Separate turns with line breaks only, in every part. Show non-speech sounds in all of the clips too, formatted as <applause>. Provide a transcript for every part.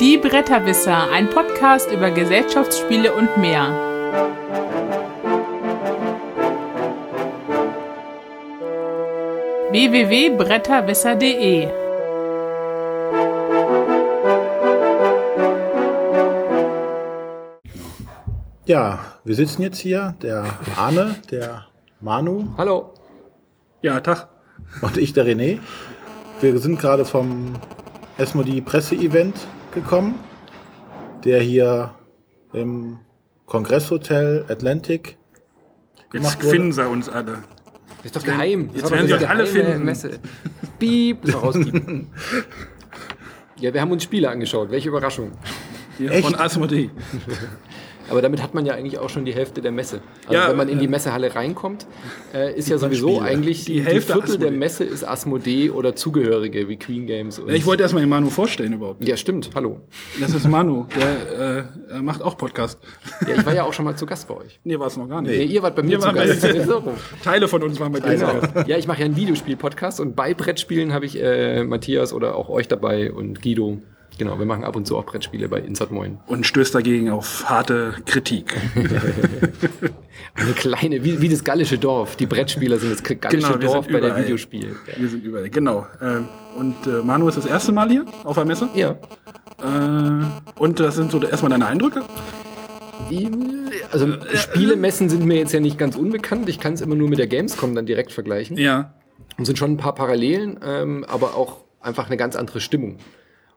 Die Bretterwisser, ein Podcast über Gesellschaftsspiele und mehr. www.bretterwisser.de
Ja, wir sitzen jetzt hier, der Arne, der Manu
Hallo.
Ja, Tag.
und ich, der René. Wir sind gerade vom Esmodi Presse-Event gekommen, der hier im Kongresshotel Atlantic
Jetzt finden sie uns alle.
Das ist doch geheim.
Jetzt
Das
werden sie alle finden.
Messe. Piep, das rauspiepen. Ja, wir haben uns Spiele angeschaut. Welche Überraschung.
Hier
Echt?
von Asmodee.
Aber damit hat man ja eigentlich auch schon die Hälfte der Messe. Also
Ja,
wenn man in die
äh,
Messehalle reinkommt, äh, ist ja sowieso
Spiele.
eigentlich
Die
die,
Hälfte
Viertel der
Asmodee.
Messe ist Asmodee oder Zugehörige wie Queen Games. Und
Ich wollte erstmal den Manu vorstellen überhaupt.
ja, stimmt. Hallo.
Das ist Manu, der äh, er macht auch Podcast.
Ja, ich war ja auch schon mal zu Gast bei euch.
Nee, war es noch gar nicht.
Nee, ihr wart bei mir zu Gast. <laughs>
Teile von uns waren bei dir.
Genau. Ja, ich mache ja einen Videospiel-Podcast und bei Brettspielen habe ich äh, Matthias oder auch euch dabei und Guido. Genau, wir machen ab und zu auch Brettspiele bei Insert Moin.
Und stößt dagegen auf harte Kritik. <laughs>
Eine kleine, wie, wie das gallische Dorf. Die Brettspieler sind das gallische
Genau,
Dorf bei der. Videospiel.
Wir sind überall. Genau. Ähm, und äh, Manu ist das erste Mal hier auf der Messe.
Ja.
Äh, und das sind so erstmal deine Eindrücke.
Also Spielemessen sind mir jetzt ja nicht ganz unbekannt. Ich kann es immer nur mit der Gamescom dann direkt vergleichen.
Ja.
Und sind schon ein paar Parallelen, ähm, aber auch einfach eine ganz andere Stimmung.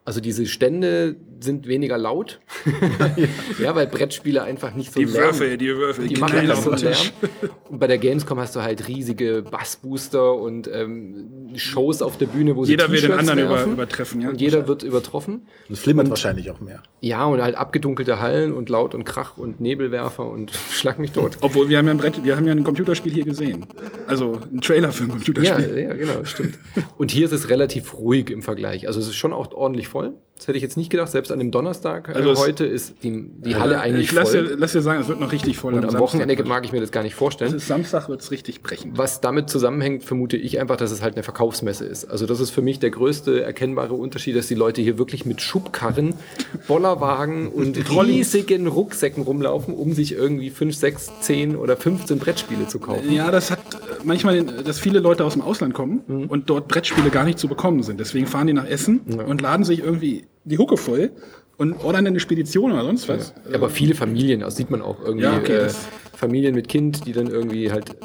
Also diese Stände sind weniger laut. <laughs> ja, weil Brettspiele einfach nicht so
Die
Lärm-
Würfel, die Würfel,
die
die
machen
auf
so einen. Lärm. Und bei der Gamescom hast du halt riesige Bassbooster und ähm, Shows auf der Bühne, wo
Jeder
sie
will den anderen über, übertreffen. Ja?
Und jeder wird übertroffen.
Das flimmert wahrscheinlich auch mehr.
Ja, und halt abgedunkelte Hallen und Laut und Krach und Nebelwerfer und <laughs> schlag mich tot.
Obwohl wir haben ja ein Brett, wir haben ja ein Computerspiel hier gesehen. Also ein Trailer für ein
Ja,
Computerspiel.
ja, genau, stimmt. Und hier ist es relativ ruhig im Vergleich. Also es ist schon auch ordentlich voll. Das hätte ich jetzt nicht gedacht. Selbst an dem Donnerstag äh,
Also es-
heute ist die, die Halle eigentlich
ich lass
voll.
dir, lass dir sagen, es wird noch richtig voll.
und am Wochenende
Samstag.
mag ich mir das gar nicht vorstellen.
Samstag wird es richtig brechen.
Was damit zusammenhängt, vermute ich einfach, dass es halt eine Verkaufsmesse ist. Also das ist für mich der größte erkennbare Unterschied, dass die Leute hier wirklich mit Schubkarren, Bollerwagen <laughs> und riesigen Rucksäcken rumlaufen, um sich irgendwie 5, 6, 10 oder 15 Brettspiele zu kaufen.
Ja, das hat äh, manchmal, dass viele Leute aus dem Ausland kommen
Mhm.
und dort Brettspiele gar nicht zu bekommen sind. Deswegen fahren die nach Essen und laden sich irgendwie die Hucke voll und ordern eine Spedition oder sonst was.
Ja, aber viele Familien, also sieht man auch irgendwie
Ja, okay,
äh,
das-
Familien mit Kind, die dann irgendwie halt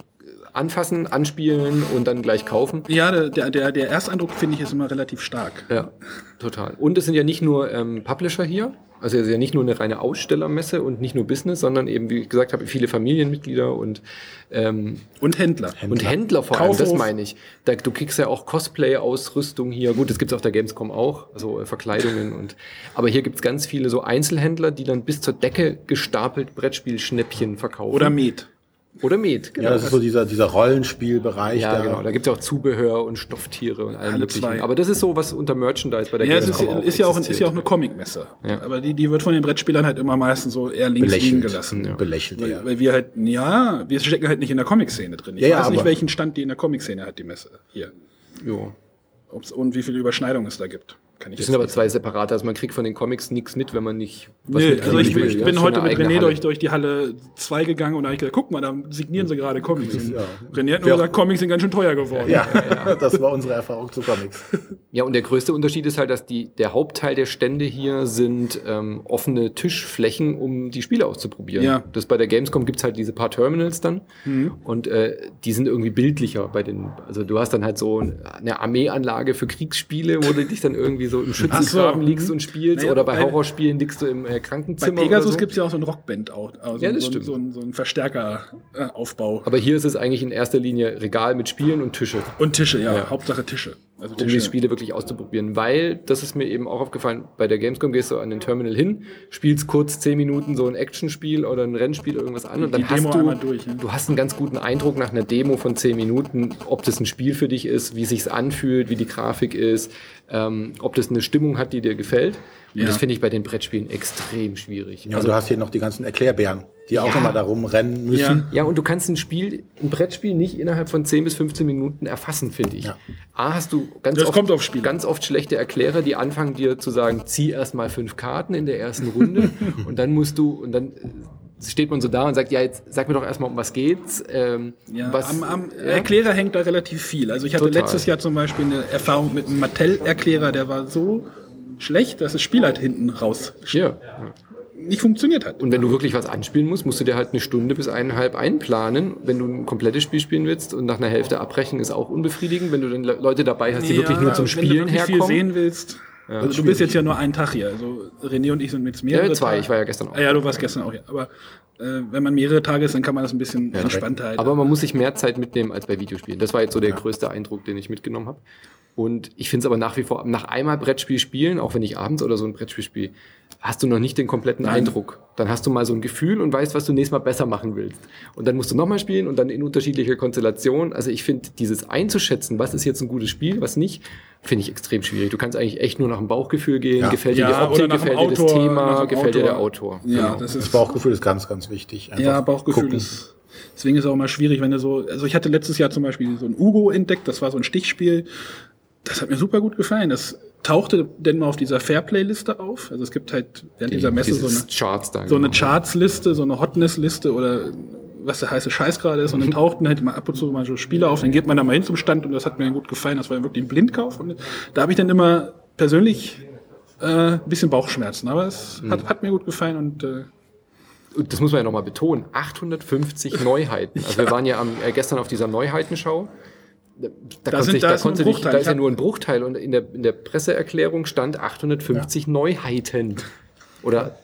anfassen, anspielen und dann gleich kaufen.
Ja, der, der, der, der Ersteindruck, finde ich, ist immer relativ stark.
Ja, total. Und es sind ja nicht nur ähm, Publisher hier, also es ist ja nicht nur eine reine Ausstellermesse und nicht nur Business, sondern eben, wie ich gesagt habe, viele Familienmitglieder und, ähm,
Und Händler.
und Händler vor allem, das meine ich. Da, du kriegst ja auch Cosplay-Ausrüstung hier. Gut, das gibt's auf der Gamescom auch, also äh, Verkleidungen und aber hier gibt's ganz viele so Einzelhändler, die dann bis zur Decke gestapelt Brettspielschnäppchen verkaufen.
Oder Met.
Oder Met, genau.
Ja, das ist so dieser, dieser Rollenspielbereich.
Ja,
da-
genau. Da gibt's ja auch Zubehör und Stofftiere und allem
Alle
möglichen.
zwei.
Aber das ist so was unter Merchandise bei der
Ja, es ist,
Gamescom auch
ist, ja auch, ist ja auch eine Comicmesse.
Ja.
Aber die, die wird von den Brettspielern halt immer meistens so eher links liegen
belächelt.
gelassen.
Ja.
Belächelt,
Weil,
ja.
weil wir halt, ja, wir stecken halt nicht in der Comic-Szene drin. Ich
Ja, ja,
weiß nicht, welchen Stand die in der Comic-Szene hat, die Messe hier.
Jo.
Ob's, und wie viele Überschneidungen es da gibt. Kann ich
Das sind aber zwei separate. Also man kriegt von den Comics nichts mit, wenn man nicht was
Nee, also ich,
will,
ich
ja.
bin
Schon
heute mit René durch, durch die Halle 2 gegangen und da habe ich gesagt, guck mal, da signieren sie gerade Comics. Und
Ja.
René hat
Wer-
nur gesagt, Comics sind ganz schön teuer geworden.
Ja, <laughs> das war unsere Erfahrung zu Comics. <laughs>
Ja, und der größte Unterschied ist halt, dass die, der Hauptteil der Stände hier sind ähm, offene Tischflächen, um die Spiele auszuprobieren.
Ja.
Das bei der Gamescom gibt's halt diese paar Terminals dann und äh, die sind irgendwie bildlicher bei den, also du hast dann halt so eine Armeeanlage für Kriegsspiele, wo du dich dann irgendwie so im Schützengraben
so,
liegst
mhm.
und spielst
Naja,
oder bei
bei-
Horrorspielen liegst du im äh,
Bei
Krankenzimmer.
Pegasus
oder so.
gibt's ja auch so ein Rockband auch. Also
Ja, das
so, ein-
stimmt.
so, ein, so ein Verstärkeraufbau.
Aber hier ist es eigentlich in erster Linie Regal mit Spielen und Tische.
Und Tische, ja,
Ja.
Hauptsache Tische. Also
um die Spiele wirklich auszuprobieren. Weil, das ist mir eben auch aufgefallen, bei der Gamescom gehst du an den Terminal hin, spielst kurz zehn Minuten so ein Actionspiel oder ein Rennspiel oder irgendwas an und dann
Die Demo
hast du,
durch, ne?
du hast einen ganz guten Eindruck nach einer Demo von zehn Minuten, ob das ein Spiel für dich ist, wie sich's anfühlt, wie die Grafik ist, ähm, ob das eine Stimmung hat, die dir gefällt. Und
Ja.
das finde ich bei den Brettspielen extrem schwierig.
Ja, und du hast hier noch die ganzen Erklärbären. Die auch immer darum rennen müssen.
Ja, und du kannst ein Spiel, ein Brettspiel nicht innerhalb von 10 bis 15 Minuten erfassen, finde ich.
Ja.
A, hast du ganz
Das
oft,
kommt auf Spiele.
ganz oft schlechte Erklärer, die anfangen dir zu sagen, zieh erst mal fünf Karten in der ersten Runde <laughs> und dann musst du, und dann äh, steht man so da und sagt, ja, jetzt sag mir doch erstmal, um was geht's. Ähm,
Ja,
was,
am, am
ja?
Erklärer hängt da relativ viel. Also ich hatte
Total.
letztes Jahr zum Beispiel eine Erfahrung mit einem Mattel-Erklärer, der war so schlecht, dass das Spiel halt hinten raus
Ja.
Nicht funktioniert hat.
Und wenn du wirklich was anspielen musst, musst du dir halt eine Stunde bis eineinhalb einplanen. Wenn du ein komplettes Spiel spielen willst und nach einer Hälfte abbrechen, ist auch unbefriedigend. Wenn du dann Le- Leute dabei hast, die wirklich nur zum
wenn du
Spielen
wirklich viel
herkommen.
sehen willst. Also du bist jetzt ja nur einen Tag hier. Also René und ich sind jetzt mehrere
Ja, zwei.
Tage.
Ich war ja gestern auch.
Ah, ja, du warst gestern auch hier. Aber äh, wenn man mehrere Tage ist, dann kann man das ein bisschen entspannter halten.
Aber man muss sich mehr Zeit mitnehmen als bei Videospielen. Das war jetzt so der größte Eindruck, den ich mitgenommen habe. Und ich finde es aber nach wie vor, nach einmal Brettspiel spielen, auch wenn ich abends oder so ein Brettspiel spiele, hast du noch nicht den kompletten Eindruck. Dann hast du mal so ein Gefühl und weißt, was du nächstes Mal besser machen willst. Und dann musst du nochmal spielen und dann in unterschiedlicher Konstellation. Also ich finde, dieses einzuschätzen, was ist jetzt ein gutes Spiel, was nicht, finde ich extrem schwierig. Du kannst eigentlich echt nur nach dem Bauchgefühl gehen.
Ja.
Gefällt dir die
ja,
Optik,
nach dem
gefällt dir das
Autor, nach
Thema, gefällt dir der
Autor.
Autor.
Ja,
Genau.
das
Das
ist
Bauchgefühl ist ganz, ganz wichtig. Einfach
Ja, Bauchgefühl
gucken.
ist. Deswegen ist es auch mal schwierig, wenn du so. Also ich hatte letztes Jahr zum Beispiel so ein Ugo entdeckt, das war so ein Stichspiel. Das hat mir super gut gefallen. Das tauchte denn mal auf dieser Fairplay-Liste auf. Also es gibt halt während dieser Messe so eine,
Charts
so eine
genau.
Charts-Liste, so eine Hotness-Liste oder was der heiße Scheiß gerade ist. Und dann tauchten halt mal ab und zu mal so Spiele auf. Dann geht man da mal hin zum Stand und das hat mir gut gefallen. Das war wirklich ein Blindkauf. Und da habe ich dann immer persönlich äh, ein bisschen Bauchschmerzen. Aber es
Mhm.
hat, hat mir gut gefallen und äh,
Und das muss man ja nochmal betonen, 850 <laughs> Neuheiten. Also wir waren ja am, äh, gestern auf dieser Neuheitenschau. Da, da,
sind- da
da,
ist
konnte da ist ja nur ein Bruchteil und in der, in der Presseerklärung stand 850 Neuheiten. Oder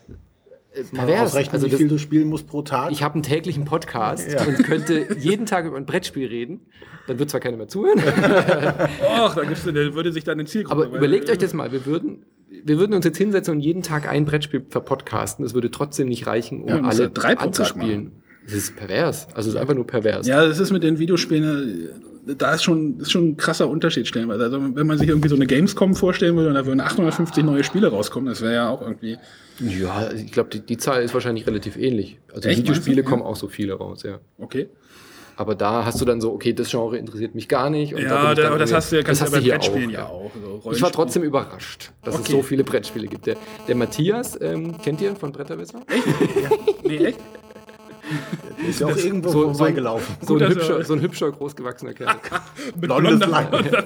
Mal
pervers.
ausrechnen,
Also
wie
das,
viel du spielen musst pro Tag.
ich habe einen täglichen Podcast
Ja.
und könnte jeden Tag über ein Brettspiel reden. Dann wird zwar keiner mehr zuhören, <laughs>
Och, da gibt's, der würde sich dann eine Zielgruppe.
aber überlegt euch das mal. Wir würden, wir würden uns jetzt hinsetzen und jeden Tag ein Brettspiel verpodcasten. Das würde trotzdem nicht reichen, um
Ja,
alle
ja drei
anzuspielen. Das ist pervers. Also es ist einfach nur pervers.
Ja, das ist mit den Videospielen, äh, da ist schon, ist schon ein krasser Unterschied stellenweise. Also wenn man sich irgendwie so eine Gamescom vorstellen würde und da würden 850 neue Spiele rauskommen, das wäre ja auch irgendwie.
Ja, ich glaube, die, die Zahl ist wahrscheinlich relativ ähnlich. Also
Echt,
Videospiele
du?
kommen auch so viele raus, ja.
Okay.
Aber da hast du dann so, okay, das Genre interessiert mich gar nicht. Da
Ja, da, das
irgendwie-
hast du ja, kannst
das
du ja bei Brettspielen
auch,
ja auch. So
Ich war trotzdem überrascht, dass es
Okay.
so viele Brettspiele gibt. Der, der Matthias, ähm, kennt ihr von Bretterwisser?
Nee, echt? <laughs>
ist ja auch irgendwo
so- so-
vorbeigelaufen.
So ein,
dass
hübscher,
er-
so ein hübscher, großgewachsener Kerl. <laughs> <laughs>
Mit blonder,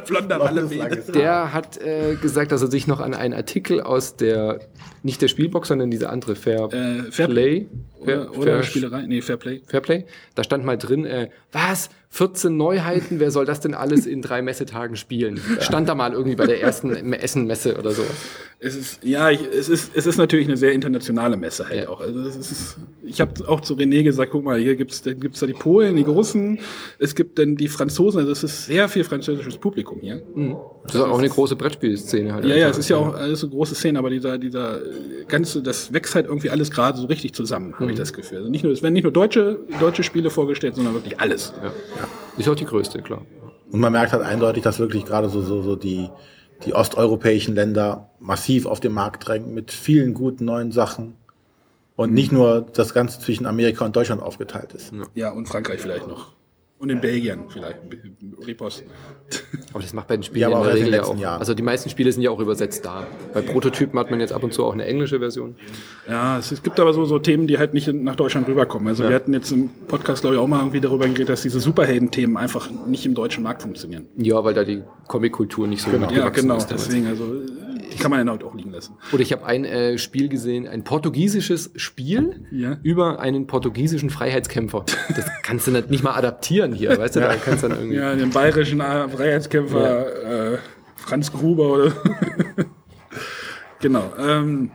blonder, blonder.
Der hat äh, gesagt, dass er sich noch an einen Artikel aus der, nicht der Spielbox, sondern diese andere Fair
Äh, Fair-
Play.
Oder, oder
Fair-
Spielerei? Nee, Fairplay.
Fairplay. Da stand mal drin, äh, was? 14 Neuheiten? Wer soll das denn alles in drei Messetagen spielen? Stand da mal irgendwie bei der ersten Essen-Messe oder so.
Es ist, ja, ich, es ist, es ist natürlich eine sehr internationale Messe halt
Ja.
auch. Also es ist, ich habe auch zu René gesagt, guck mal, hier gibt's, dann gibt's da die Polen, die Russen, es gibt dann die Franzosen, also es ist sehr viel französisches Publikum hier.
Das ist auch eine große Brettspielszene halt.
Ja, ja, es ist ja auch alles so große Szene, aber dieser, dieser ganze, das wächst halt irgendwie alles gerade so richtig zusammen, habe ich das Gefühl. Also nicht nur, es werden nicht nur deutsche, deutsche Spiele vorgestellt, sondern wirklich alles.
Ja. Ist auch die größte, klar.
Und man merkt halt eindeutig, dass wirklich gerade so, so, so die, die osteuropäischen Länder massiv auf den Markt drängen mit vielen guten neuen Sachen. Und nicht nur das Ganze zwischen Amerika und Deutschland aufgeteilt ist.
Ja, und Frankreich vielleicht noch. Und in Belgien vielleicht. Repos.
Aber das macht bei den Spielen
Ja,
in
auch
der Regel ja auch.
Jahren.
Also die meisten Spiele sind ja auch übersetzt da. Bei Prototypen hat man jetzt ab und zu auch eine englische Version.
Ja, es, gibt aber so, so Themen, die halt nicht in- nach Deutschland rüberkommen. Also wir hatten jetzt im Podcast, glaube ich, auch mal irgendwie darüber geredet, dass diese Superhelden-Themen einfach nicht im deutschen Markt funktionieren.
Ja, weil da die Comic-Kultur nicht so
Ja,
mitgewachsen
genau.
ist.
Deswegen, also, die kann man ja heute auch liegen lassen.
Oder ich habe ein äh, Spiel gesehen, ein portugiesisches Spiel
Ja.
über einen portugiesischen Freiheitskämpfer. Das <laughs> kannst du nicht, mal adaptieren hier, weißt du? Da kannst du dann irgendwie.
Ja, den bayerischen Freiheitskämpfer äh, Franz Gruber oder. <laughs> genau. Ähm,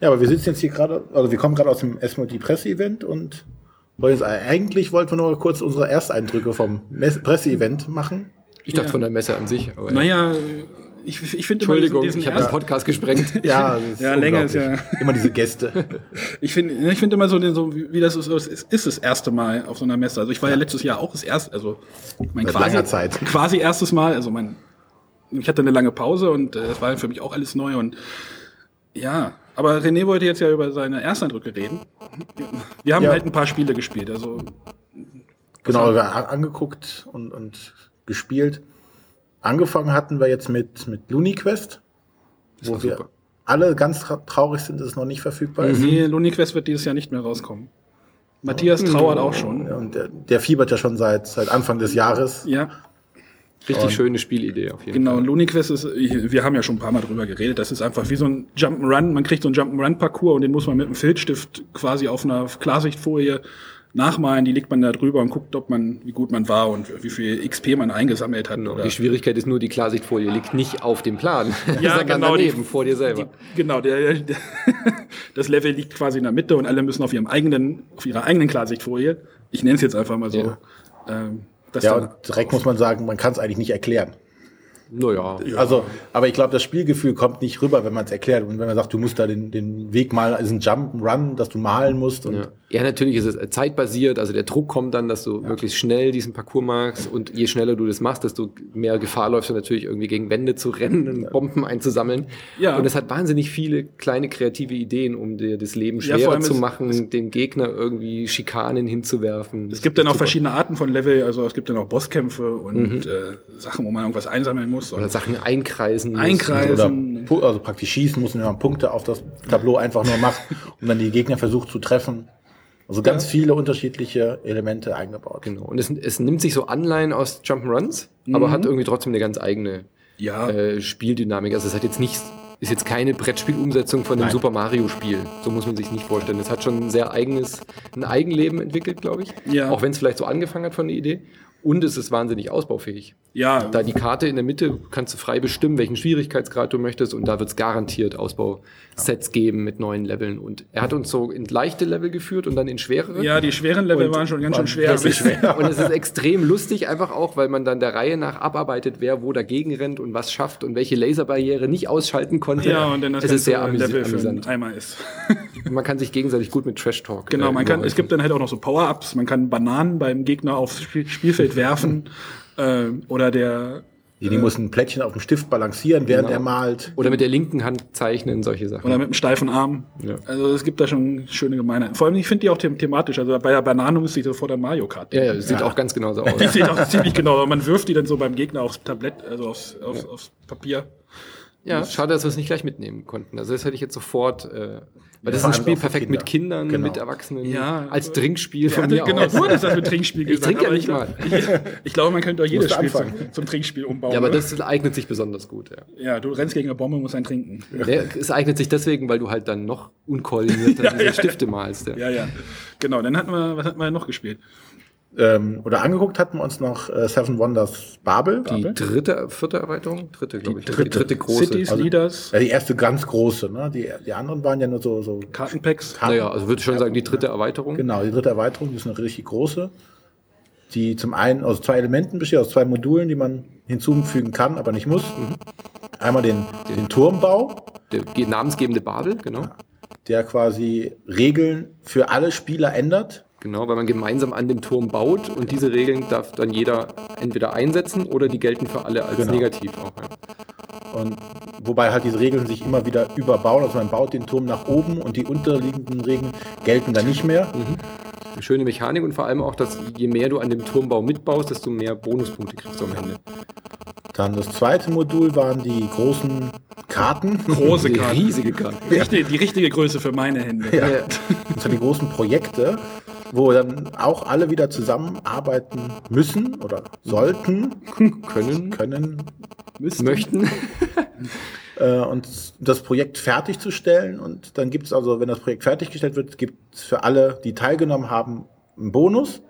Ja, aber wir sitzen jetzt hier gerade, also wir kommen gerade aus dem SMOD Presseevent und wollen jetzt, eigentlich wollten wir nur kurz unsere Ersteindrücke vom Presseevent machen.
Ich dachte von der Messe an sich. Aber
naja, ich, ich finde
Entschuldigung,
diesen,
ich
diesen
habe den Podcast gesprengt. <laughs>
Ja, ist
Ja, länger ist
unglaublich. Immer diese Gäste. <laughs>
Ich finde ich finde immer so, den, so wie das ist, ist, ist das erste Mal auf so einer Messe. Also ich war ja letztes Jahr auch das erste, also mein
Seit
quasi,
Zeit. <laughs>
quasi erstes Mal. Also mein, ich hatte eine lange Pause und äh, es war für mich auch alles neu und ja, Aber René wollte jetzt ja über seine Ersteindrücke reden. Wir haben
Ja.
halt ein paar Spiele gespielt. Also
Genau, angeguckt und, und gespielt. Angefangen hatten wir jetzt mit, mit Looney Quest, wo wir
super.
alle ganz tra- traurig sind, dass es noch nicht verfügbar ist.
nee, Looney Quest wird dieses Jahr nicht mehr rauskommen. Matthias trauert auch schon.
Und der, der fiebert ja schon seit, seit Anfang des Jahres.
Ja,
Richtig schöne Spielidee auf jeden
genau.
Fall.
Und Looney Quest ist, wir haben ja schon ein paar Mal drüber geredet, das ist einfach wie so ein Jump'n'Run. Man kriegt so einen Jump'n'Run-Parcours und den muss man mit einem Filzstift quasi auf einer Klarsichtfolie nachmalen. Die legt man da drüber und guckt, ob man, wie gut man war und wie viel XP man eingesammelt hat.
Genau.
Oder
Die Schwierigkeit ist nur, die Klarsichtfolie liegt nicht auf dem Plan,
Ja, <laughs>
sondern
genau, die-
daneben, vor dir selber.
Die, genau, der, der, <laughs> das Level liegt quasi in der Mitte und alle müssen auf ihrem eigenen, auf ihrer eigenen Klarsichtfolie, ich nenne es jetzt einfach mal so,
Ja.
ähm, das
Ja, und direkt muss man sagen, man kann es eigentlich nicht erklären.
naja,
Also, aber ich glaube, das Spielgefühl kommt nicht rüber, wenn man es erklärt. Und wenn man sagt, du musst da den, den Weg mal, ist ein Jump Run, dass du malen musst. Und
Ja. Ja, natürlich ist es zeitbasiert, also der Druck kommt dann, dass du möglichst schnell diesen Parcours machst und je schneller du das machst, desto mehr Gefahr läufst du natürlich irgendwie gegen Wände zu rennen und Bomben einzusammeln.
Ja.
Und es hat wahnsinnig viele kleine kreative Ideen, um dir das Leben
Ja,
schwerer
allem
zu
es-
machen, dem Gegner irgendwie Schikanen hinzuwerfen.
es gibt dann auch verschiedene Arten von Level, also es gibt dann auch Bosskämpfe und äh, Sachen, wo man irgendwas einsammeln muss.
Oder Sachen einkreisen.
Einkreisen.
oder
Also-
also praktisch schießen muss, wenn man Punkte auf das Tableau einfach nur macht und dann die Gegner versucht zu treffen. Also ganz viele unterschiedliche Elemente eingebaut.
Genau. Und es, es nimmt sich so Anleihen aus Jump'n'Runs, aber hat irgendwie trotzdem eine ganz eigene
Ja.
äh, Spieldynamik. Also es hat jetzt nicht, ist jetzt keine Brettspielumsetzung von dem
Nein.
Super Mario Spiel. So muss man sich nicht vorstellen. Es hat schon ein sehr eigenes, ein Eigenleben entwickelt, glaube ich.
Ja.
Auch wenn es vielleicht so angefangen hat von der Idee. Und es ist wahnsinnig ausbaufähig.
ja,
Da die Karte in der Mitte kannst du frei bestimmen, welchen Schwierigkeitsgrad du möchtest und da wird es garantiert Ausbausets geben mit neuen Leveln. Und er hat uns so in leichte Level geführt und dann in schwerere.
ja, die schweren Level
Und
waren schon ganz schön
waren
schwer. <laughs>
Und es ist extrem lustig einfach auch, weil man dann der Reihe nach abarbeitet, wer wo dagegen rennt und was schafft und welche Laserbarriere nicht ausschalten konnte.
Ja, und dann das
es ist sehr amüsi
Level für
amüsant.
Eimer ist. <laughs>
Man kann sich gegenseitig gut mit Trash Talk.
Genau,
äh,
man kann, es gibt dann halt auch noch so Power-Ups. Man kann Bananen beim Gegner aufs Spiel, Spielfeld werfen. <laughs> äh, oder der,
Die, die muss ein Plättchen auf dem Stift balancieren, während
Genau.
er malt.
Oder mit der linken Hand zeichnen, solche Sachen.
oder mit einem steifen Arm.
Ja.
Also es gibt da schon schöne Gemeinheiten. Vor allem, ich finde die auch them thematisch. Also bei der Banane muss ich sofort an Mario Kart.
ja, ja,
denken.
das sieht auch ganz genauso <laughs> aus.
Die sieht auch ziemlich genau. aus. Man wirft die dann so beim Gegner aufs Tablett, also aufs, aufs, aufs Papier.
Ja, schade, dass wir es nicht gleich mitnehmen konnten. Also das hätte ich jetzt sofort, äh, weil das ist ein Spiel perfekt mit
Kinder.
Kindern,
Genau.
mit Erwachsenen,
Ja,
als
also-
Trinkspiel von
Ja,
mir
genau,
aus.
du hattest das mit Trinkspiel <laughs>
Ich
gesagt.
trinke ja nicht
ich,
mal.
Ich, ich glaube, man könnte auch jedes Spiel zum, zum Trinkspiel umbauen.
Ja, aber das eignet sich besonders gut, ja.
ja, du rennst gegen eine Bombe, musst einen trinken.
Der, es eignet sich deswegen, weil du halt dann noch unkoordinierter <laughs> diese Stifte malst. Ja.
Ja, ja. Genau, dann hatten wir, was hatten wir noch gespielt?
Ähm, oder angeguckt hatten wir uns noch äh, Seven Wonders Babel.
Die dritte, vierte Erweiterung? Dritte, glaube ich.
dritte.
Die dritte große.
Cities,
Also-
Leaders,
Ja, die erste ganz große. Ne? Die, die anderen waren ja nur so, so
Kartenpacks.
Karten.
naja, also würde ich schon sagen, die dritte Erweiterung.
Genau, die dritte Erweiterung, die ist eine richtig große. Die zum einen aus zwei Elementen besteht, aus zwei Modulen, die man hinzufügen kann, aber nicht muss. Einmal den, den Turmbau,
Der ge- namensgebende Babel, genau.
der quasi Regeln für alle Spieler ändert.
Genau, weil man gemeinsam an dem Turm baut und diese Regeln darf dann jeder entweder einsetzen oder die gelten für alle als
Genau.
negativ auch. Ja.
Und wobei halt diese Regeln sich immer wieder überbauen. Also man baut den Turm nach oben und die unterliegenden Regeln gelten dann nicht mehr.
Eine schöne Mechanik und vor allem auch, dass je mehr du an dem Turmbau mitbaust, desto mehr Bonuspunkte kriegst du am Ende.
Dann das zweite Modul waren die großen Karten.
Große
Die
Karten.
riesige Karte.
Die, richtige, die richtige Größe für meine Hände.
Ja.
Ja.
Das sind die großen Projekte, wo dann auch alle wieder zusammenarbeiten müssen oder sollten, <laughs>
Können,
können,
möchten. <laughs>
äh, und das Projekt fertigzustellen. Und dann gibt es also, wenn das Projekt fertiggestellt wird, gibt es für alle, die teilgenommen haben, einen Bonus.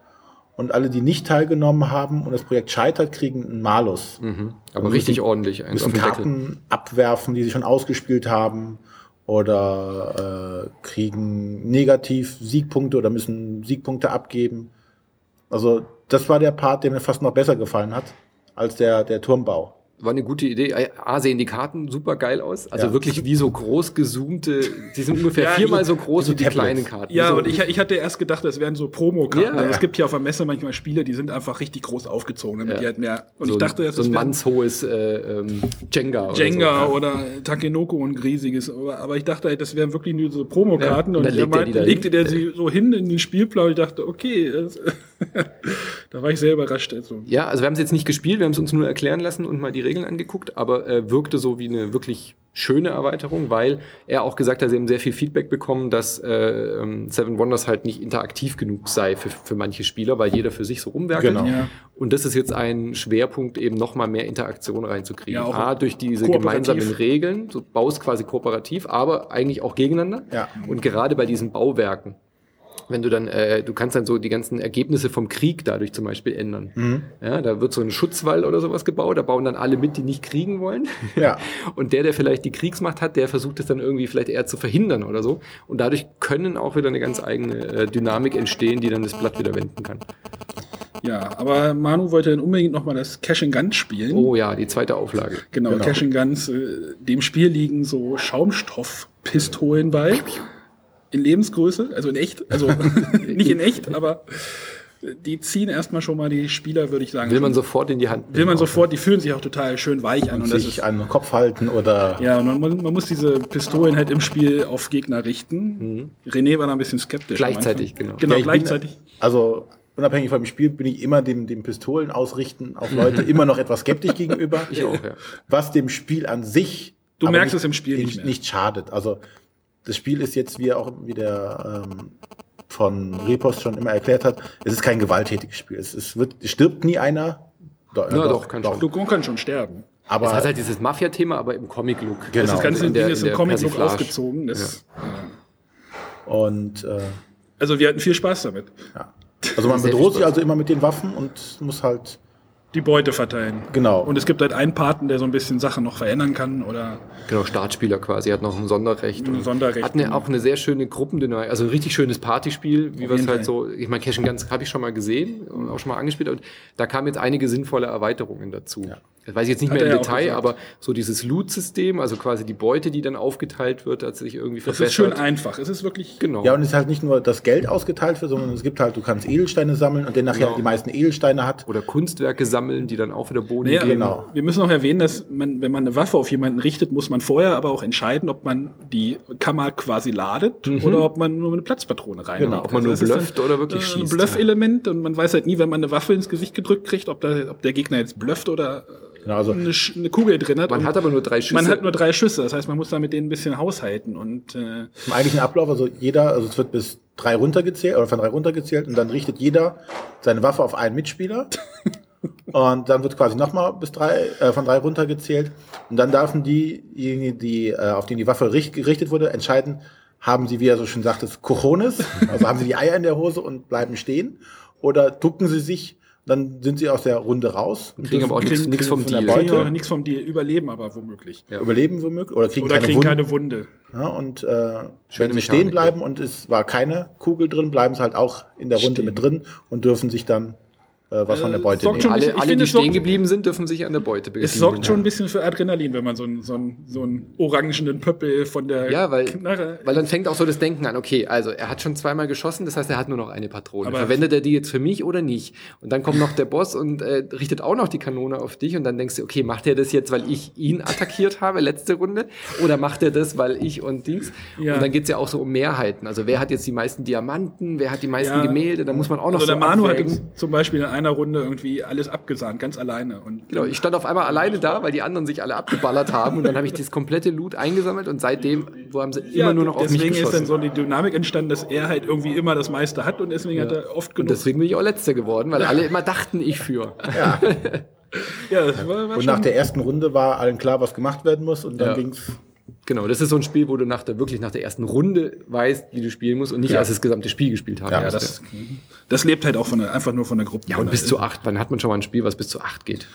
Und alle, die nicht teilgenommen haben und das Projekt scheitert, kriegen einen Malus.
Aber richtig ordentlich. Eins
müssen
den Deckel.
Karten abwerfen, die sie schon ausgespielt haben. Oder äh, kriegen negativ Siegpunkte oder müssen Siegpunkte abgeben. Also das war der Part, der mir fast noch besser gefallen hat als der, der Turmbau.
War eine gute Idee. A, sehen die Karten super geil aus. Also
Ja.
wirklich wie so groß gezoomte, die sind ungefähr <laughs>
Ja,
viermal so groß wie die kleinen Karten.
Ja,
so,
und ich, ich hatte erst gedacht, das wären so Promokarten.
Ja,
also es gibt hier auf der Messe manchmal Spiele, die sind einfach richtig groß aufgezogen, damit
Ja.
die halt mehr. Und
so,
ich dachte, das
so ein mannshohes äh, ähm, Jenga.
Jenga
oder so.
oder Takenoko und riesiges. Aber, aber ich dachte, halt, das wären wirklich nur so Promokarten.
Ja, und
und
dann legt er
meinte-
da
legte der sie so hin in den Spielplan. Ich dachte, okay, das, <laughs> da war ich sehr überrascht. Also.
Ja, also wir haben es jetzt nicht gespielt, wir haben es uns nur erklären lassen und mal die Regeln angeguckt, aber äh, wirkte so wie eine wirklich schöne Erweiterung, weil er auch gesagt hat, sie haben sehr viel Feedback bekommen, dass äh, ähm, Seven Wonders halt nicht interaktiv genug sei für, für manche Spieler, weil jeder für sich so rumwerkelt.
Genau.
Ja.
Und das ist jetzt ein Schwerpunkt, eben noch mal mehr Interaktion reinzukriegen.
Ja, auch
A, durch diese gemeinsamen Regeln, du baust quasi kooperativ, aber eigentlich auch gegeneinander.
Ja.
Und gerade bei diesen Bauwerken, wenn du dann, äh, du kannst dann so die ganzen Ergebnisse vom Krieg dadurch zum Beispiel ändern.
Mhm.
Ja, da wird so ein Schutzwall oder sowas gebaut, da bauen dann alle mit, die nicht kriegen wollen.
Ja. <laughs>
Und der, der vielleicht die Kriegsmacht hat, der versucht es dann irgendwie vielleicht eher zu verhindern oder so. Und dadurch können auch wieder eine ganz eigene äh, Dynamik entstehen, die dann das Blatt wieder wenden kann.
Ja, aber Manu wollte dann unbedingt nochmal das Cash and Guns spielen.
Oh ja, die zweite Auflage.
Genau,
Genau.
Cash and Guns. Äh, dem Spiel liegen so Schaumstoffpistolen bei. In Lebensgröße, also in echt. Also <laughs> nicht in echt, aber die ziehen erstmal schon mal die Spieler, würde ich sagen.
Will man sofort in die Hand
will man
nehmen.
sofort, die fühlen sich auch total schön weich an. Und das
sich
ist,
an den Kopf halten oder
ja, und man, man muss diese Pistolen halt im Spiel auf Gegner richten. René war da ein bisschen skeptisch.
Gleichzeitig, genau.
Genau,
Ja, ich
gleichzeitig.
Bin, also unabhängig vom Spiel bin ich immer dem, dem Pistolen ausrichten auf Leute immer noch etwas skeptisch gegenüber. <laughs>
Ich auch, ja.
Was dem Spiel an sich
Du merkst es im Spiel nicht
nicht,
mehr.
nicht schadet. Also das Spiel ist jetzt, wie er auch wie der ähm, von Repost schon immer erklärt hat, es ist kein gewalttätiges Spiel. Es, es wird, es stirbt nie einer. Doch,
Na doch, kann schon.
Du kannst schon sterben.
Aber
Es hat halt dieses Mafia-Thema, aber im Comic-Look.
Genau.
Das ganze
In der-
Ding ist im Comic-Look aufgezogen. Das,
und äh,
Also wir hatten viel Spaß damit.
ja. Also man bedroht sich also immer mit den Waffen und muss halt
Die Beute verteilen.
genau.
Und es gibt halt einen Paten, der so ein bisschen Sachen noch verändern kann oder
Genau, Startspieler quasi, hat noch ein Sonderrecht.
Ein Sonderrecht.
Hat eine, auch eine sehr schöne Gruppendynamik, also ein richtig schönes Partyspiel, wie wir es halt so, ich meine, Cash and Guns habe ich schon mal gesehen und auch schon mal angespielt und da kamen jetzt einige sinnvolle Erweiterungen dazu. Das weiß ich jetzt nicht
Hat
mehr im Detail, aber so dieses Loot-System, also quasi die Beute, die dann aufgeteilt wird, hat sich irgendwie
das
verbessert.
ist schön einfach. Es ist wirklich
Genau.
Ja, und es ist halt nicht nur das Geld ausgeteilt wird, sondern es gibt halt, du kannst Edelsteine sammeln und der nachher
Genau.
die meisten Edelsteine hat.
Oder Kunstwerke sammeln, die dann auch wieder Boden
Naja,
geben.
Genau.
Wir müssen auch erwähnen, dass man, wenn man eine Waffe auf jemanden richtet, muss man vorher aber auch entscheiden, ob man die Kammer quasi ladet oder ob man nur eine Platzpatrone rein.
Genau.
Ob man nur
das ist
blufft oder wirklich
ein
schießt.
Bluff-Element und man weiß halt nie, wenn man eine Waffe ins Gesicht gedrückt kriegt, ob, da, ob der Gegner jetzt blufft oder
Genau, also
eine, eine Kugel drin hat.
Man hat aber nur drei Schüsse.
Man hat nur drei Schüsse, das heißt, man muss da mit denen ein bisschen haushalten und äh,
im eigentlichen Ablauf, also jeder, also es wird bis drei runtergezählt oder von drei runtergezählt und dann richtet jeder seine Waffe auf einen Mitspieler. <laughs> und dann wird quasi nochmal bis drei, äh, von drei runtergezählt. Und dann dürfen diejenigen, die, äh, auf die die Waffe richt, gerichtet wurde, entscheiden, haben sie, wie er so schön sagt, das Cojones, also haben sie die Eier in der Hose und bleiben stehen, oder ducken sie sich, dann sind sie aus der Runde raus.
kriegen aber auch nichts
kriegen-
nichts vom Deal.
kriegen auch nichts vom Deal, überleben aber womöglich.
Ja.
Überleben womöglich, oder kriegen
Oder
keine
kriegen
Wunden.
keine Wunde.
Ja, und äh, wenn sie
Mechanik,
stehen bleiben und es war keine Kugel drin, bleiben sie halt auch in der Runde
Stehen.
mit drin und dürfen sich dann was von der
Äh,
Beute nehmen.
schon-
Alle,
Ich
alle
finde,
die stehen geblieben sind, dürfen sich an der Beute bedienen.
Es sorgt schon ein bisschen für Adrenalin, wenn man so einen, so einen, so einen orangenen Pöppel von der
Ja, weil,
Knarre.
weil dann fängt auch so das Denken an, okay, also er hat schon zweimal geschossen, das heißt, er hat nur noch eine Patrone.
Aber-
Verwendet er die jetzt für mich oder nicht? Und dann kommt noch der Boss und äh, richtet auch noch die Kanone auf dich und dann denkst du, okay, macht er das jetzt, weil ich ihn attackiert habe, letzte Runde? Oder macht er das, weil ich und Dings?
Ja.
Und dann geht's ja auch so um Mehrheiten. Also wer hat jetzt die meisten Diamanten, wer hat die meisten
Ja.
Gemälde? Da muss man auch noch
also
so
der Manu hat
abwägen.
uns zum Beispiel in einer Runde irgendwie alles abgesahnt, ganz alleine. Und
Genau, ich stand auf einmal alleine da, weil die anderen sich alle abgeballert haben und dann habe ich das komplette Loot eingesammelt und seitdem wo haben sie immer
ja,
nur noch auf mich
deswegen ist
geschossen.
dann so die Dynamik entstanden, dass er halt irgendwie immer das meiste hat und deswegen hat er oft
und
genug.
deswegen bin ich auch letzter geworden, weil alle immer dachten, ich führe. <laughs>
ja, das war, war
Und
schon,
nach der ersten Runde war allen klar, was gemacht werden muss und dann
Ja.
ging's.
Genau, das ist so ein Spiel, wo du nach der, wirklich nach der ersten Runde weißt, wie du spielen musst und nicht
Ja.
als das gesamte Spiel gespielt haben
Ja,
ja, das, das lebt halt auch von der, einfach nur von der Gruppe.
ja, und bis zu acht. Wann hat man schon mal ein Spiel, was bis zu acht geht?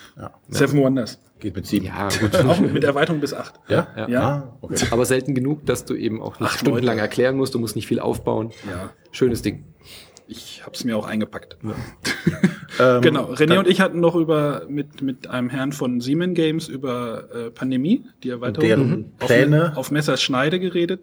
Seven Wonders.
Geht mit sieben.
Ja, <laughs> gut.
Auch mit Erweiterung bis acht.
Ja?
Ja.
Ah, okay.
Aber selten genug, dass du eben auch nicht
Acht
stundenlang
Leute.
erklären musst. Du musst nicht viel aufbauen.
Ja.
Schönes Ding.
Ich hab's mir auch eingepackt. <laughs>
Ähm,
Genau, René und ich hatten noch über mit, mit einem Herrn von Siemens Games über äh, Pandemie, die Erweiterung
Deren
auf,
Pläne.
auf Messers Schneide geredet.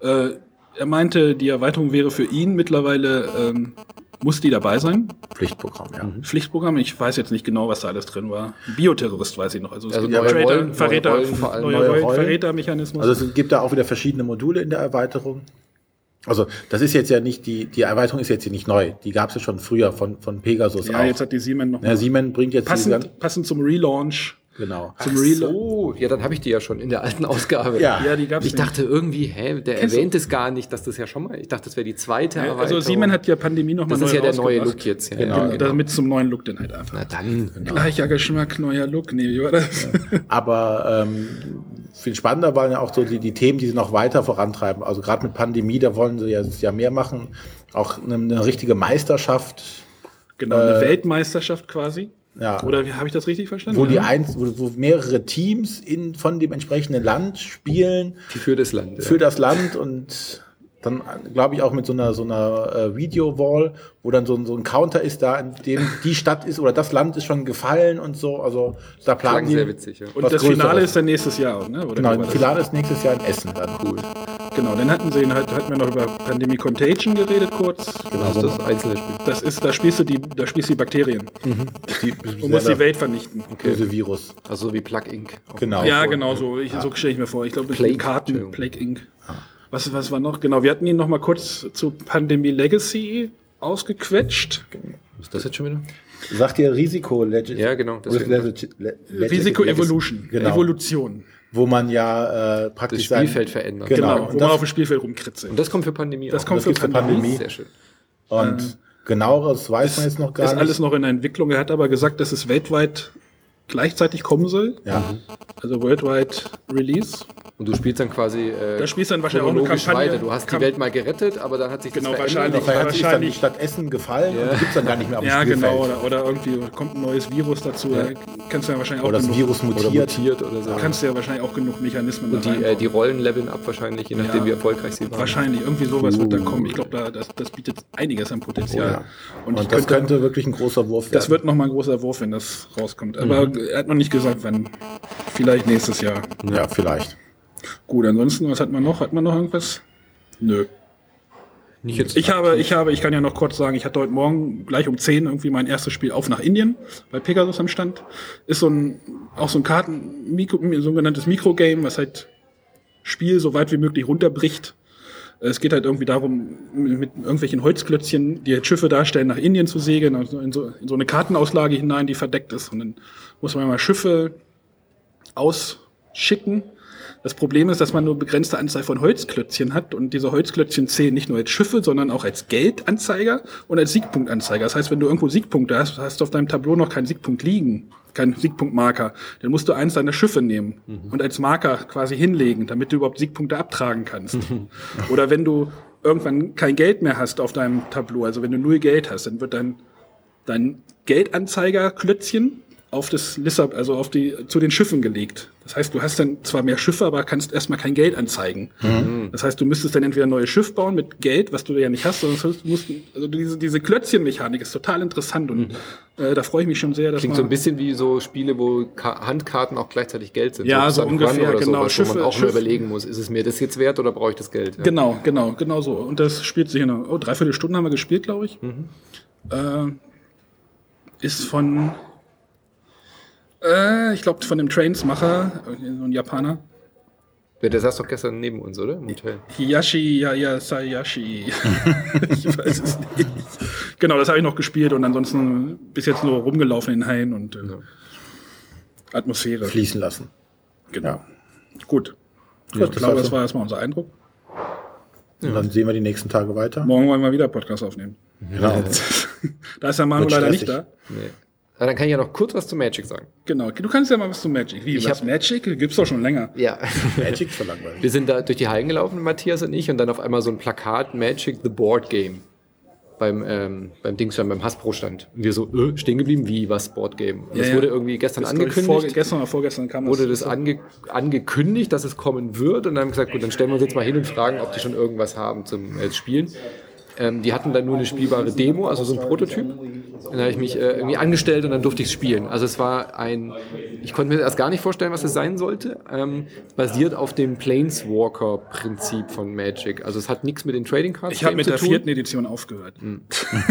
Äh, er meinte, die Erweiterung wäre für ihn mittlerweile, ähm, muss die dabei sein.
Pflichtprogramm, ja.
Pflichtprogramm, ich weiß jetzt nicht genau, was da alles drin war. Bioterrorist weiß ich noch. Also, es
Also
gibt
neue
Traitor,
Rollen, neue
Verräter,
Rollen
neue
Neue
Rollen,
Rollen.
Verrätermechanismus.
Also es gibt da auch wieder verschiedene Module in der Erweiterung. Also das ist jetzt ja nicht, die, die Erweiterung ist jetzt hier nicht neu. Die gab es ja schon früher von, von Pegasus
ja,
auch.
jetzt hat die Siemens noch
ja, Siemens bringt jetzt
passend, passend zum Relaunch.
Genau.
Zum Relaunch.
So, ja, dann habe ich die ja schon in der alten Ausgabe.
Ja.
Ja, die gab's
Ich
nicht.
dachte irgendwie, hä, der
Kennst du-
erwähnt es gar nicht, dass das ja schon mal. Ich dachte, das wäre die zweite
Also
Erweiterung.
Siemens hat ja Pandemie noch mal
Das
neu
ist ja der neue. Look jetzt. Ja,
Genau,
ja,
Genau, damit zum neuen Look dann halt einfach.
Na dann.
Gleicher Geschmack, neuer Look. Nee, wie war das?
Aber ähm, viel spannender waren ja auch so die, die Themen, die sie noch weiter vorantreiben. Also gerade mit Pandemie, da wollen sie ja, ja mehr machen. Auch eine, eine richtige Meisterschaft,
Genau, eine Weltmeisterschaft quasi.
Ja,
Oder wie habe ich das richtig verstanden?
wo die
Ja.
eins, wo, wo mehrere Teams in, von dem entsprechenden Land spielen
Für das Land. Ja.
für das Land und dann glaube ich auch mit so einer so einer äh, Video-Wall, wo dann so, ein- so ein Counter ist, da in dem die Stadt ist oder das Land ist schon gefallen und so. Also da planen
Klang
die.
sehr witzig, ja.
Und das Finale ist dann nächstes Jahr auch, ne? Oder
Genau, das? Finale ist nächstes Jahr in Essen dann. Cool.
Genau, dann hatten sie, hat- hatten wir noch über Pandemie Contagion geredet kurz.
Genau,
Das ist das einzelne Spiel.
Das ist, da spielst du die, da spielst du die Bakterien.
Die,
Du musst die Welt vernichten.
böse Virus.
Also so wie Plug Inc.
Genau.
Ja, genau so. Ich, So stelle ich mir vor. Ich glaube, mit
Plague,
Karten. Plague Inc. Was, was war noch? Genau, wir hatten ihn noch mal kurz zu Pandemie Legacy ausgequetscht.
Was ist das jetzt schon wieder?
Sagt ihr Risiko Legend?
Ja, genau,
Risiko
Legacy.
Evolution.
Genau.
Evolution.
Wo man ja äh, praktisch
Das Spielfeld
sein-
verändern.
Genau.
Genau, wo man
das-
auf dem Spielfeld rumkritzelt.
Und das kommt für Pandemie
Das
auch.
kommt
das
für Pandemie.
Pandemie.
Sehr schön.
Und genaueres weiß man jetzt noch gar
ist
nicht.
alles noch in der Entwicklung. Er hat aber gesagt, dass es weltweit gleichzeitig kommen soll.
ja.
Also worldwide Release.
Und du spielst dann quasi. Äh,
Da spielst du dann wahrscheinlich auch eine Kampagne.
weiter. Du hast die
Kam-
Welt mal gerettet, aber dann hat sich
Genau,
das
wahrscheinlich.
verändert.
Vielleicht hat sich dann
wahrscheinlich-
statt Essen gefallen und gibt's dann gar nicht mehr am
Ja,
Spielfeld.
genau. Oder, oder irgendwie kommt ein neues Virus dazu. Da kannst du ja wahrscheinlich auch
Oder das
genug,
Virus
Oder
mutiert.
mutiert oder so.
kannst du ja wahrscheinlich auch genug Mechanismen
Und die, äh, die Rollen leveln ab wahrscheinlich, je nachdem
Ja.
wie erfolgreich sie waren.
Wahrscheinlich, irgendwie sowas wird da kommen. Ich glaube, da, das, das bietet einiges an Potenzial.
Oh ja.
Und,
Und das
könnte,
könnte wirklich ein großer Wurf werden.
das wird nochmal ein großer Wurf, wenn das rauskommt. Aber er hat noch nicht gesagt, wann. Vielleicht nächstes Jahr.
ja, vielleicht.
Gut, ansonsten, was hat man noch? Hat man noch irgendwas? Nö.
Nicht jetzt
Ich habe, ich habe, ich kann ja noch kurz sagen, ich hatte heute Morgen gleich um 10 irgendwie mein erstes Spiel auf nach Indien bei Pegasus am Stand. Ist so ein, auch so ein Karten, Mikro, sogenanntes Mikrogame, was halt Spiel so weit wie möglich runterbricht. Es geht halt irgendwie darum, mit irgendwelchen Holzklötzchen, die Schiffe darstellen, nach Indien zu segeln, also in so, in so eine Kartenauslage hinein, die verdeckt ist. Und dann muss man mal Schiffe ausschicken. Das Problem ist, dass man nur begrenzte Anzahl von Holzklötzchen hat und diese Holzklötzchen zählen nicht nur als Schiffe, sondern auch als Geldanzeiger und als Siegpunktanzeiger. Das heißt, wenn du irgendwo Siegpunkte hast, hast du auf deinem Tableau noch keinen Siegpunkt liegen, keinen Siegpunktmarker, dann musst du eins deiner Schiffe nehmen und als Marker quasi hinlegen, damit du überhaupt Siegpunkte abtragen kannst. <laughs> Oder wenn du irgendwann kein Geld mehr hast auf deinem Tableau, also wenn du null Geld hast, dann wird dein dein Geldanzeigerklötzchen auf das Lissab, also auf die, zu den Schiffen gelegt. Das heißt, du hast dann zwar mehr Schiffe, aber kannst erstmal kein Geld anzeigen. Das heißt, du müsstest dann entweder ein neues Schiff bauen mit Geld, was du ja nicht hast, sondern du musst, also diese, diese Klötzchenmechanik ist total interessant und äh, da freue ich mich schon sehr, dass
Klingt so ein bisschen wie so Spiele, wo Ka Handkarten auch gleichzeitig Geld sind.
Ja, so
Sun
ungefähr, genau.
Wo
Schiffe-
man auch
Schiff-
nur überlegen muss, ist es mir das jetzt wert oder brauche ich das Geld? Ja.
Genau, genau, genau so. Und das spielt sich in einer, oh, dreiviertel Stunden haben wir gespielt, glaube ich. Äh, ist von, äh, ich glaube, von dem Trainsmacher, so ein Japaner.
Ja, der saß doch gestern neben uns, oder? Im Hotel.
Hiyashi Yaya Sayashi. <laughs> ich weiß es nicht. Genau, das habe ich noch gespielt und ansonsten bis jetzt nur rumgelaufen in Hain und äh, Atmosphäre.
Fließen lassen.
Genau. Gut.
Gut,
ich glaube,
das
war erstmal unser Eindruck.
Und dann sehen wir die nächsten Tage weiter.
Morgen wollen wir wieder Podcast aufnehmen.
Genau. <laughs>
Da ist der Manu leider nicht da.
Nee. Aber dann kann ich ja noch kurz was zu Magic sagen.
Genau. Du kannst ja mal was zu Magic. Wie,
Ich
was
hab-
Magic? Gibt's doch schon länger.
Ja.
Magic ist langweilig.
Wir sind da durch die Hallen gelaufen, Matthias und ich, und dann auf einmal so ein Plakat Magic the Board Game beim, ähm, beim Dingsstand, beim Hasbro-Stand. Und wir so, äh, stehen geblieben, wie was Board Game? Und das
Ja, ja.
wurde irgendwie gestern
Das
angekündigt.
Vor, gestern oder vorgestern kam
wurde das ange angekündigt, dass es kommen wird. Und dann haben wir gesagt, gut, dann stellen wir uns jetzt mal hin und fragen, ob die schon irgendwas haben zum äh, Spielen. Ähm, die hatten dann nur eine spielbare Demo, also so ein Prototyp. Dann habe ich mich äh, irgendwie angestellt und dann durfte ich es spielen. Also es war ein, ich konnte mir erst gar nicht vorstellen, was es sein sollte. Ähm, basiert auf dem Planeswalker-Prinzip von Magic. Also es hat nichts mit den Trading Cards
Ich habe mit
zu
der
tun.
vierten Edition aufgehört.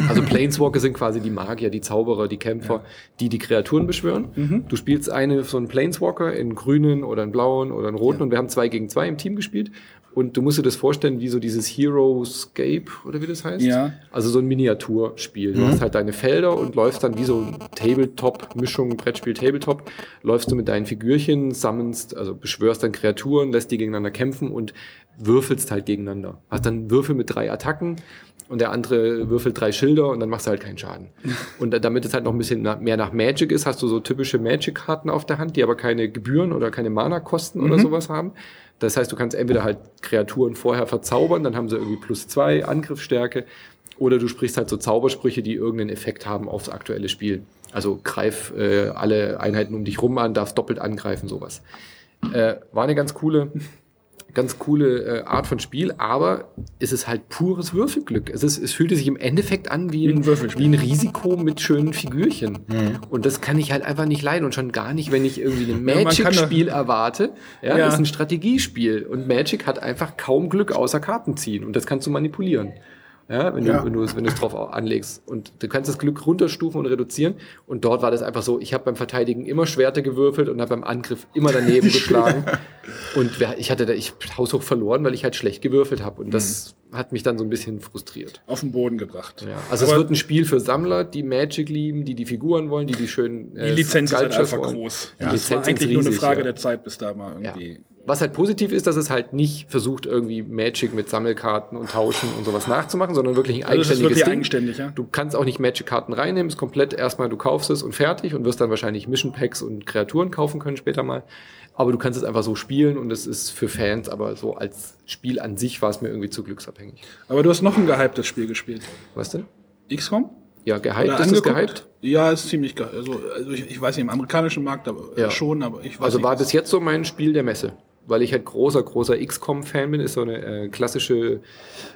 Also Planeswalker sind quasi die Magier, die Zauberer, die Kämpfer, die die Kreaturen beschwören. Du spielst eine so einen Planeswalker in grünen oder in blauen oder in roten und wir haben zwei gegen zwei im Team gespielt. Und du musst dir das vorstellen, wie so dieses Heroescape oder wie das heißt.
Ja.
Also so ein Miniaturspiel. Du hast halt deine Felder und läufst dann wie so ein Tabletop-Mischung, Brettspiel Tabletop, läufst du mit deinen Figürchen, sammelst, also beschwörst dann Kreaturen, lässt die gegeneinander kämpfen und würfelst halt gegeneinander. Hast dann Würfel mit drei Attacken und der andere würfelt drei Schilder und dann machst du halt keinen Schaden. <laughs> Und da- damit es halt noch ein bisschen mehr nach Magic ist, hast du so typische Magic-Karten auf der Hand, die aber keine Gebühren oder keine Mana-Kosten oder sowas haben. Das heißt, du kannst entweder halt Kreaturen vorher verzaubern, dann haben sie irgendwie plus zwei Angriffsstärke, oder du sprichst halt so Zaubersprüche, die irgendeinen Effekt haben aufs aktuelle Spiel. Also greif äh, alle Einheiten um dich rum an, darfst doppelt angreifen, sowas. Äh, war eine ganz coole, ganz coole äh, Art von Spiel, aber es ist halt pures Würfelglück. Es, ist, es fühlte sich im Endeffekt an wie
ein
wie ein Risiko mit schönen Figürchen. Und das kann ich halt einfach nicht leiden und schon gar nicht, wenn ich irgendwie ein Magic-Spiel erwarte. Ja,
Ja.
Das ist ein Strategiespiel und Magic hat einfach kaum Glück außer Karten ziehen und das kannst du manipulieren. Ja, wenn,
Ja.
du, wenn du es wenn du es drauf anlegst. Und du kannst das Glück runterstufen und reduzieren. Und dort war das einfach so, ich habe beim Verteidigen immer Schwerte gewürfelt und habe beim Angriff immer daneben <laughs> geschlagen. Und ich hatte da, ich haushoch verloren, weil ich halt schlecht gewürfelt habe. Und das hat mich dann so ein bisschen frustriert.
Auf den Boden gebracht.
Ja. Also es
Aber
wird ein Spiel für Sammler, die Magic lieben, die die Figuren wollen, die die schönen
die Lizenz ist halt einfach
wollen.
groß.
Die
das
Lizenz
war
ist
eigentlich nur eine Frage
ja.
der Zeit, bis da mal
Ja.
irgendwie.
Was halt positiv ist, dass es halt nicht versucht, irgendwie Magic mit Sammelkarten und Tauschen und sowas nachzumachen, sondern wirklich ein
Also es ist
eigenständiges
wirklich
Ding.
eigenständig, ja.
Du kannst auch nicht Magic-Karten reinnehmen, ist komplett erstmal, du kaufst es und fertig und wirst dann wahrscheinlich Mission Packs und Kreaturen kaufen können später mal. Aber du kannst es einfach so spielen und es ist für Fans, aber so als Spiel an sich war es mir irgendwie zu glücksabhängig.
Aber du hast noch ein gehyptes Spiel gespielt.
Was denn?
XCOM?
Ja, gehypt,
Oder
ist das
angeguckt?
gehypt?
Ja, ist ziemlich geil. Also, also ich, ich weiß nicht, im amerikanischen Markt aber äh,
Ja.
schon, aber ich weiß
Also
nicht.
war bis jetzt so mein Spiel der Messe. Weil ich halt großer, großer XCOM-Fan bin, ist so eine äh, klassische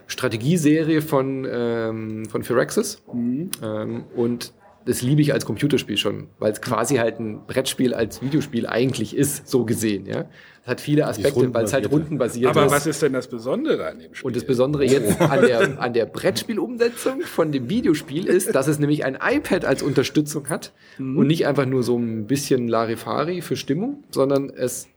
Strategieserie von, ähm, von Firaxis.
Mhm.
Ähm, und das liebe ich als Computerspiel schon, weil es quasi halt ein Brettspiel als Videospiel eigentlich ist, so gesehen. Ja? Es hat viele Aspekte, weil es halt
rundenbasiert.
rundenbasiert
aber
ist.
was ist denn das Besondere an dem Spiel?
Und das Besondere jetzt <laughs> an der, an der Brettspielumsetzung von dem Videospiel ist, dass es nämlich ein iPad als Unterstützung hat und nicht einfach nur so ein bisschen Larifari für Stimmung, sondern es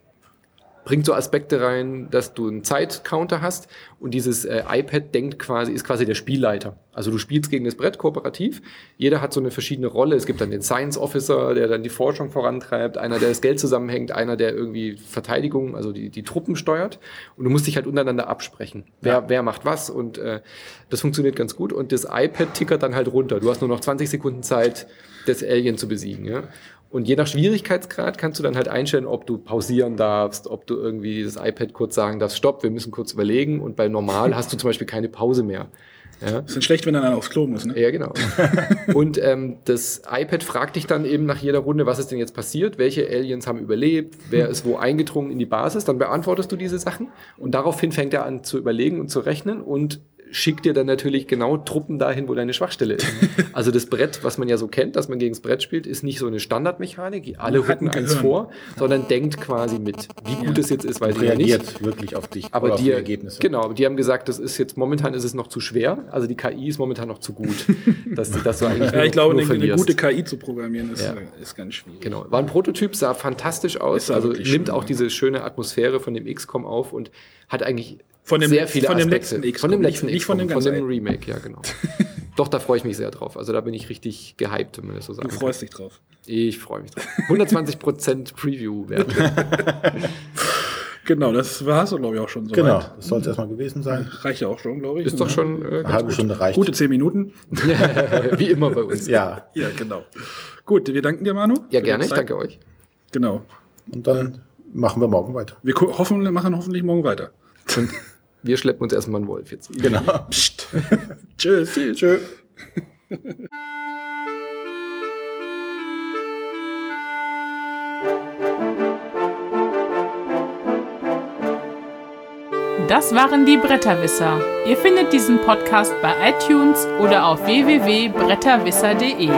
bringt so Aspekte rein, dass du einen Zeitcounter hast und dieses äh, iPad denkt quasi, ist quasi der Spielleiter. Also du spielst gegen das Brett kooperativ. Jeder hat so eine verschiedene Rolle. Es gibt dann den Science Officer, der dann die Forschung vorantreibt, einer, der das Geld zusammenhängt, einer, der irgendwie Verteidigung, also die, die Truppen steuert. Und du musst dich halt untereinander absprechen. Wer, wer macht was und äh, das funktioniert ganz gut. Und das iPad tickert dann halt runter. Du hast nur noch 20 Sekunden Zeit, das Alien zu besiegen. Ja? Und je nach Schwierigkeitsgrad kannst du dann halt einstellen, ob du pausieren darfst, ob du irgendwie das iPad kurz sagen darfst, stopp, wir müssen kurz überlegen. Und bei normal hast du zum Beispiel keine Pause mehr. Ja?
ist dann schlecht, wenn er dann aufs Klo muss, ne?
Ja, genau. <laughs> Und ähm, das iPad fragt dich dann eben nach jeder Runde, was ist denn jetzt passiert, welche Aliens haben überlebt, wer ist wo eingedrungen in die Basis, dann beantwortest du diese Sachen und daraufhin fängt er an zu überlegen und zu rechnen und schickt dir dann natürlich genau Truppen dahin, wo deine Schwachstelle ist. <laughs> Also das Brett, was man ja so kennt, dass man gegen das Brett spielt, ist nicht so eine Standardmechanik, die alle rücken eins vor, sondern denkt quasi mit. Wie gut es jetzt ist, weiß ich ja nicht.
reagiert wirklich auf dich
Aber
auf
die,
die Ergebnisse.
genau, die haben gesagt, das ist jetzt momentan ist es noch zu schwer. Also die KI ist momentan noch zu gut, <laughs> dass, du eigentlich
Ja,
nur,
ich glaube,
nur
eine, eine gute KI zu programmieren ist,
Ja.
ist ganz schwierig.
Genau, war ein Prototyp, sah fantastisch aus,
ja
also nimmt
schön,
auch
ja.
diese schöne Atmosphäre von dem XCOM auf und hat eigentlich
Von dem
sehr viele
von dem
Aspekte.
letzten XCOM,
von dem
nicht-
letzten
nicht von
von dem. Remake, ja genau. <laughs> Doch, da freue ich mich sehr drauf. Also da bin ich richtig gehypt, wenn man das so sagen
Du freust dich drauf.
kann. Ich freue mich drauf. 120% Preview-Wert. <laughs>
Genau, das war's, glaube ich, auch schon so.
Genau, das soll es erstmal gewesen sein.
Reicht ja auch schon, glaube ich.
Ist doch schon äh,
Eine halbe
gut.
Stunde reicht.
Gute zehn Minuten. <laughs>
Wie immer bei uns.
Ja,
Ja, genau. Gut, wir danken dir, Manu.
Ja, gerne, ich danke euch.
Genau.
und dann machen wir morgen weiter.
Wir hoffen, machen hoffentlich morgen weiter.
Und wir schleppen uns erstmal einen Wolf jetzt.
Genau.
Psst. <laughs> Tschüss. Tschüss.
Das waren die Bretterwisser. Ihr findet diesen Podcast bei iTunes oder auf www.bretterwisser.de.